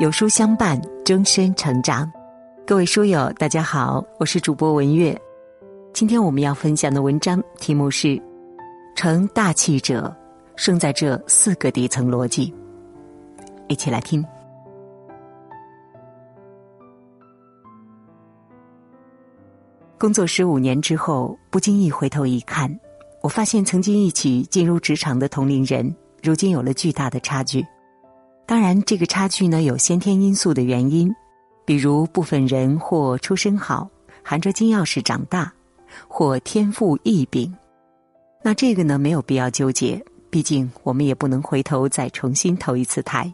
有书相伴，终身成长。各位书友，大家好，我是主播文月。今天我们要分享的文章题目是《成大器者，胜在这四个底层逻辑》。一起来听。工作十五年之后，不经意回头一看，我发现曾经一起进入职场的同龄人，如今有了巨大的差距。当然，这个差距呢有先天因素的原因，比如部分人或出身好，含着金钥匙长大，或天赋异禀。那这个呢没有必要纠结，毕竟我们也不能回头再重新投一次胎。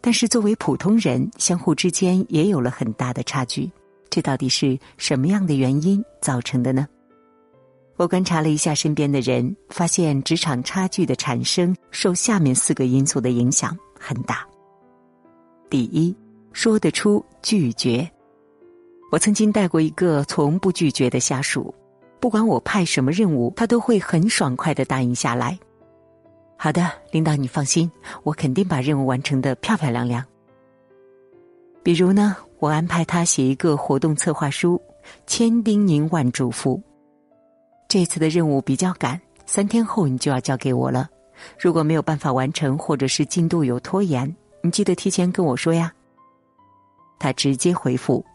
但是作为普通人，相互之间也有了很大的差距，这到底是什么样的原因造成的呢？我观察了一下身边的人，发现职场差距的产生受下面四个因素的影响很大。第一，说得出拒绝。我曾经带过一个从不拒绝的下属，不管我派什么任务，他都会很爽快的答应下来。好的，领导你放心，我肯定把任务完成的漂漂亮亮。比如呢，我安排他写一个活动策划书，千叮咛万嘱咐。这次的任务比较赶，三天后你就要交给我了。如果没有办法完成，或者是进度有拖延，你记得提前跟我说呀。他直接回复：“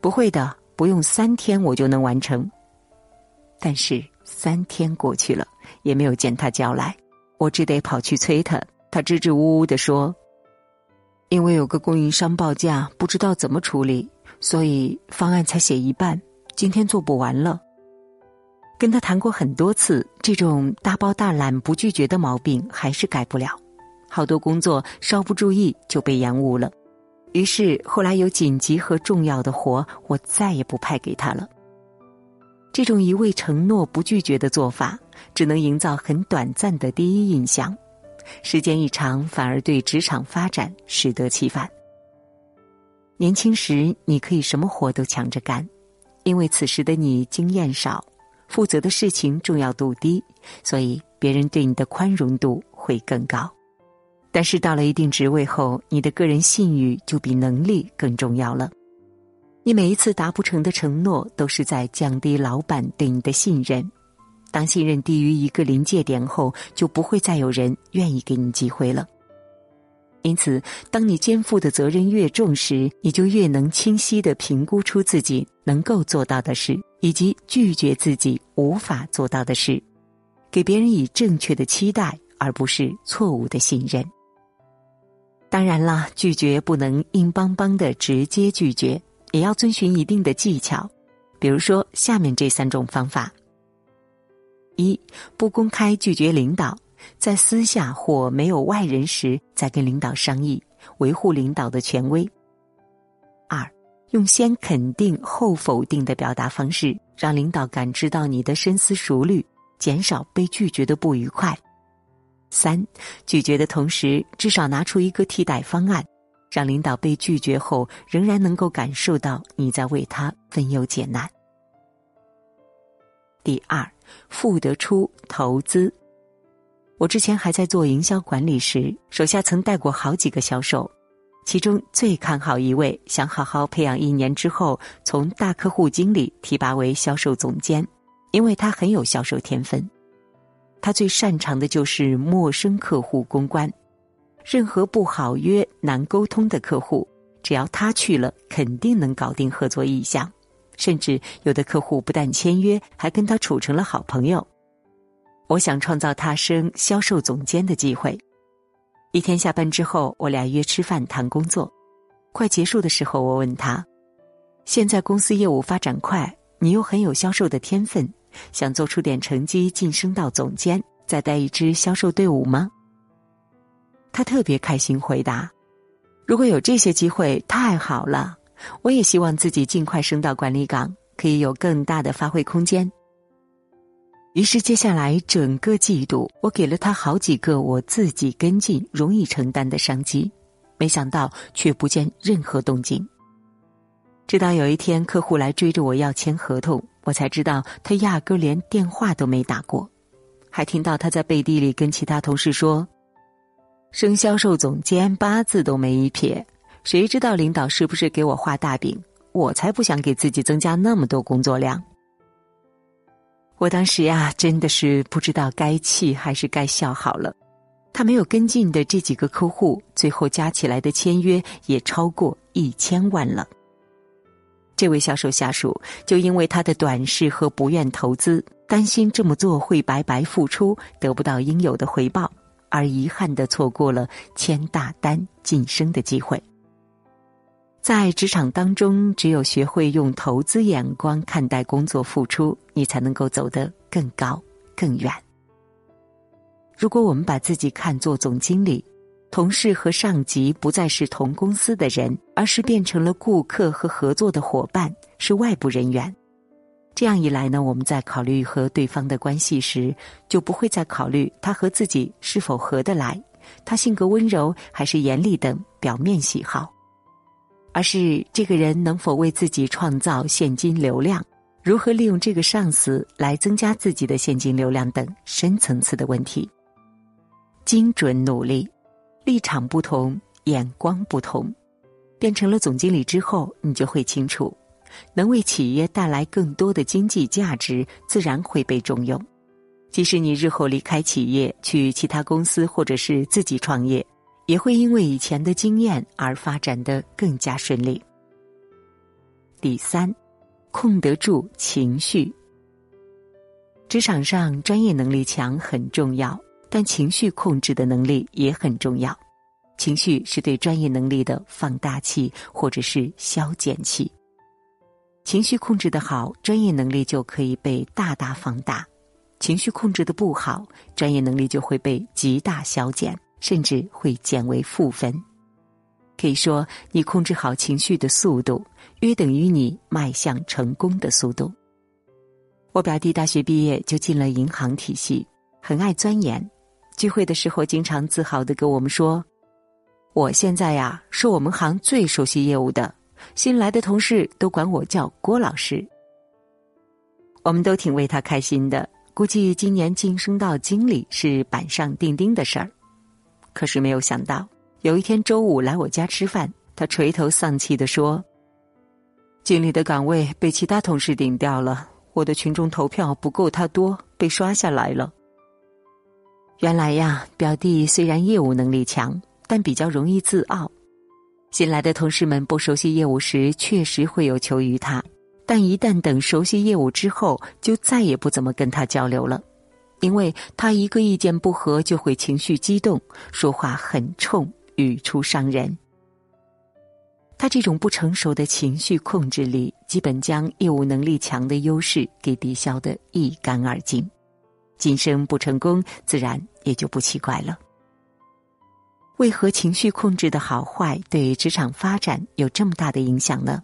不会的，不用三天我就能完成。”但是三天过去了，也没有见他交来，我只得跑去催他。他支支吾吾的说：“因为有个供应商报价，不知道怎么处理，所以方案才写一半，今天做不完了。”跟他谈过很多次，这种大包大揽不拒绝的毛病还是改不了。好多工作稍不注意就被延误了，于是后来有紧急和重要的活，我再也不派给他了。这种一味承诺不拒绝的做法，只能营造很短暂的第一印象，时间一长，反而对职场发展适得其反。年轻时你可以什么活都抢着干，因为此时的你经验少。负责的事情重要度低，所以别人对你的宽容度会更高。但是到了一定职位后，你的个人信誉就比能力更重要了。你每一次达不成的承诺，都是在降低老板对你的信任。当信任低于一个临界点后，就不会再有人愿意给你机会了。因此，当你肩负的责任越重时，你就越能清晰的评估出自己能够做到的事。以及拒绝自己无法做到的事，给别人以正确的期待，而不是错误的信任。当然啦，拒绝不能硬邦邦的直接拒绝，也要遵循一定的技巧。比如说，下面这三种方法：一、不公开拒绝领导，在私下或没有外人时再跟领导商议，维护领导的权威。二用先肯定后否定的表达方式，让领导感知到你的深思熟虑，减少被拒绝的不愉快。三，拒绝的同时，至少拿出一个替代方案，让领导被拒绝后仍然能够感受到你在为他分忧解难。第二，付得出投资。我之前还在做营销管理时，手下曾带过好几个销售。其中最看好一位，想好好培养一年之后，从大客户经理提拔为销售总监，因为他很有销售天分。他最擅长的就是陌生客户公关，任何不好约、难沟通的客户，只要他去了，肯定能搞定合作意向。甚至有的客户不但签约，还跟他处成了好朋友。我想创造他升销售总监的机会。一天下班之后，我俩约吃饭谈工作。快结束的时候，我问他：“现在公司业务发展快，你又很有销售的天分，想做出点成绩晋升到总监，再带一支销售队伍吗？”他特别开心回答：“如果有这些机会，太好了！我也希望自己尽快升到管理岗，可以有更大的发挥空间。”于是，接下来整个季度，我给了他好几个我自己跟进、容易承担的商机，没想到却不见任何动静。直到有一天，客户来追着我要签合同，我才知道他压根连电话都没打过，还听到他在背地里跟其他同事说：“升销售总监八字都没一撇，谁知道领导是不是给我画大饼？我才不想给自己增加那么多工作量。我当时呀，真的是不知道该气还是该笑好了。他没有跟进的这几个客户，最后加起来的签约也超过一千万了。这位销售下属就因为他的短视和不愿投资，担心这么做会白白付出，得不到应有的回报，而遗憾的错过了签大单晋升的机会。在职场当中，只有学会用投资眼光看待工作付出，你才能够走得更高更远。如果我们把自己看作总经理，同事和上级不再是同公司的人，而是变成了顾客和合作的伙伴，是外部人员。这样一来呢，我们在考虑和对方的关系时，就不会再考虑他和自己是否合得来，他性格温柔还是严厉等表面喜好，而是这个人能否为自己创造现金流量，如何利用这个上司来增加自己的现金流量等深层次的问题。精准努力，立场不同，眼光不同，变成了总经理之后，你就会清楚，能为企业带来更多的经济价值，自然会被重用。即使你日后离开企业去其他公司，或者是自己创业，也会因为以前的经验而发展的更加顺利。第三，控得住情绪。职场上专业能力强很重要。但情绪控制的能力也很重要，情绪是对专业能力的放大器或者是消减器。情绪控制的好，专业能力就可以被大大放大；情绪控制的不好，专业能力就会被极大消减，甚至会减为负分。可以说，你控制好情绪的速度，约等于你迈向成功的速度。我表弟大学毕业就进了银行体系，很爱钻研。聚会的时候，经常自豪的跟我们说：“我现在呀，是我们行最熟悉业务的，新来的同事都管我叫郭老师。”我们都挺为他开心的，估计今年晋升到经理是板上钉钉的事儿。可是没有想到，有一天周五来我家吃饭，他垂头丧气的说：“经理的岗位被其他同事顶掉了，我的群众投票不够他多，被刷下来了。”原来呀，表弟虽然业务能力强，但比较容易自傲。新来的同事们不熟悉业务时，确实会有求于他；但一旦等熟悉业务之后，就再也不怎么跟他交流了，因为他一个意见不合就会情绪激动，说话很冲，语出伤人。他这种不成熟的情绪控制力，基本将业务能力强的优势给抵消的一干二净。晋升不成功，自然也就不奇怪了。为何情绪控制的好坏对职场发展有这么大的影响呢？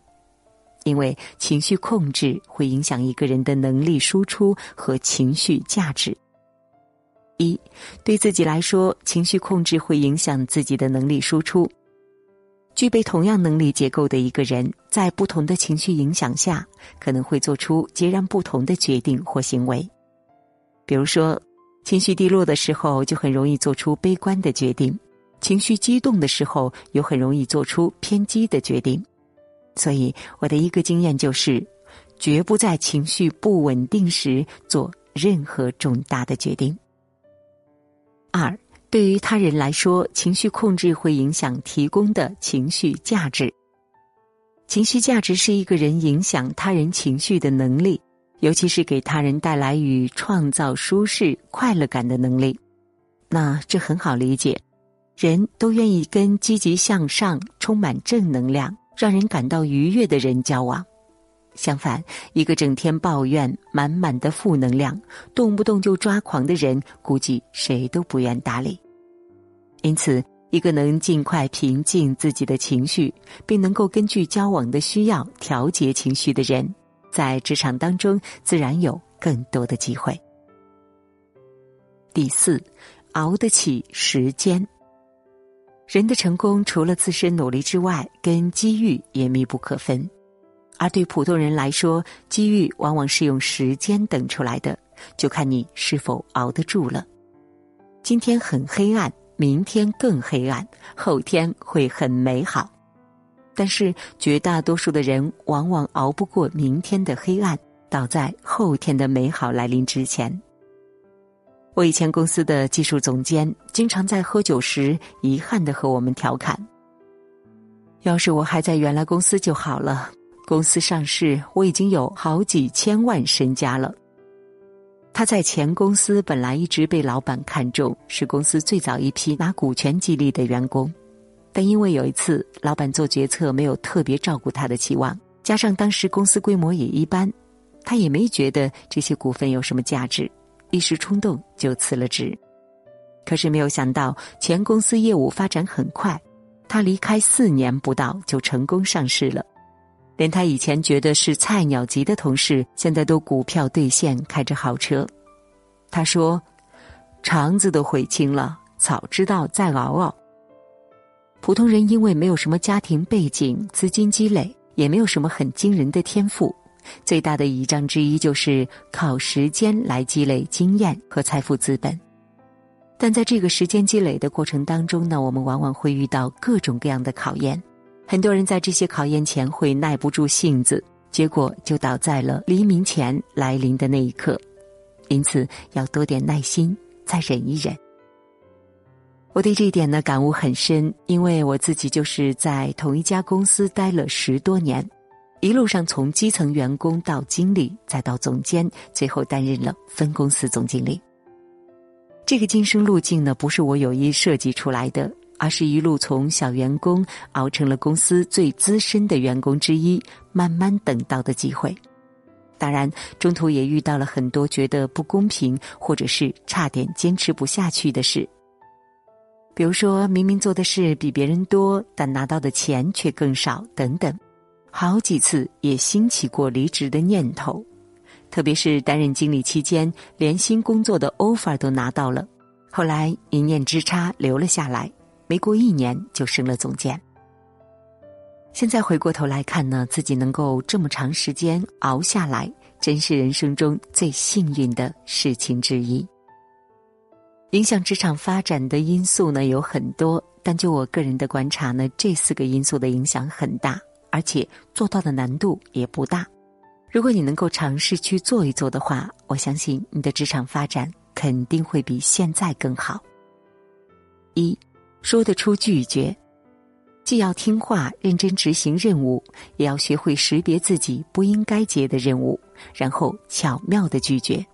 因为情绪控制会影响一个人的能力输出和情绪价值。一，对自己来说，情绪控制会影响自己的能力输出。具备同样能力结构的一个人，在不同的情绪影响下，可能会做出截然不同的决定或行为。比如说，情绪低落的时候，就很容易做出悲观的决定；情绪激动的时候，又很容易做出偏激的决定。所以，我的一个经验就是，绝不在情绪不稳定时做任何重大的决定。二，对于他人来说，情绪控制会影响提供的情绪价值。情绪价值是一个人影响他人情绪的能力。尤其是给他人带来与创造舒适、快乐感的能力，那这很好理解。人都愿意跟积极向上、充满正能量、让人感到愉悦的人交往。相反，一个整天抱怨、满满的负能量、动不动就抓狂的人，估计谁都不愿搭理。因此，一个能尽快平静自己的情绪，并能够根据交往的需要调节情绪的人。在职场当中，自然有更多的机会。第四，熬得起时间。人的成功除了自身努力之外，跟机遇也密不可分。而对普通人来说，机遇往往是用时间等出来的，就看你是否熬得住了。今天很黑暗，明天更黑暗，后天会很美好。但是绝大多数的人往往熬不过明天的黑暗，倒在后天的美好来临之前。我以前公司的技术总监经常在喝酒时遗憾的和我们调侃：“要是我还在原来公司就好了，公司上市我已经有好几千万身家了。”他在前公司本来一直被老板看中，是公司最早一批拿股权激励的员工。但因为有一次老板做决策没有特别照顾他的期望，加上当时公司规模也一般，他也没觉得这些股份有什么价值，一时冲动就辞了职。可是没有想到前公司业务发展很快，他离开四年不到就成功上市了，连他以前觉得是菜鸟级的同事，现在都股票兑现，开着豪车。他说：“肠子都悔青了，早知道再熬熬。”普通人因为没有什么家庭背景、资金积累，也没有什么很惊人的天赋，最大的倚仗之一就是靠时间来积累经验和财富资本。但在这个时间积累的过程当中呢，我们往往会遇到各种各样的考验。很多人在这些考验前会耐不住性子，结果就倒在了黎明前来临的那一刻。因此，要多点耐心，再忍一忍。我对这一点呢感悟很深，因为我自己就是在同一家公司待了十多年，一路上从基层员工到经理，再到总监，最后担任了分公司总经理。这个晋升路径呢，不是我有意设计出来的，而是一路从小员工熬成了公司最资深的员工之一，慢慢等到的机会。当然，中途也遇到了很多觉得不公平，或者是差点坚持不下去的事。比如说明明做的事比别人多，但拿到的钱却更少，等等，好几次也兴起过离职的念头。特别是担任经理期间，连新工作的 offer 都拿到了，后来一念之差留了下来，没过一年就升了总监。现在回过头来看呢，自己能够这么长时间熬下来，真是人生中最幸运的事情之一。影响职场发展的因素呢有很多，但就我个人的观察呢，这四个因素的影响很大，而且做到的难度也不大。如果你能够尝试去做一做的话，我相信你的职场发展肯定会比现在更好。一，说得出拒绝，既要听话认真执行任务，也要学会识别自己不应该接的任务，然后巧妙的拒绝。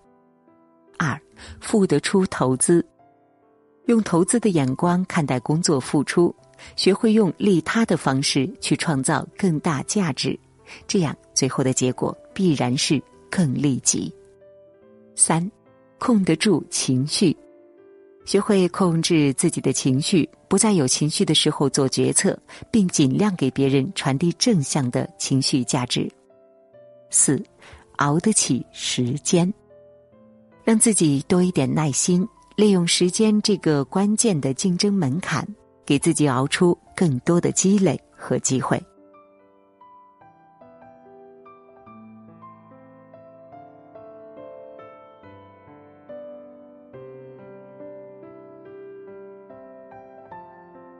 二，付得出投资，用投资的眼光看待工作付出，学会用利他的方式去创造更大价值，这样最后的结果必然是更利己。三，控得住情绪，学会控制自己的情绪，不在有情绪的时候做决策，并尽量给别人传递正向的情绪价值。四，熬得起时间。让自己多一点耐心，利用时间这个关键的竞争门槛，给自己熬出更多的积累和机会。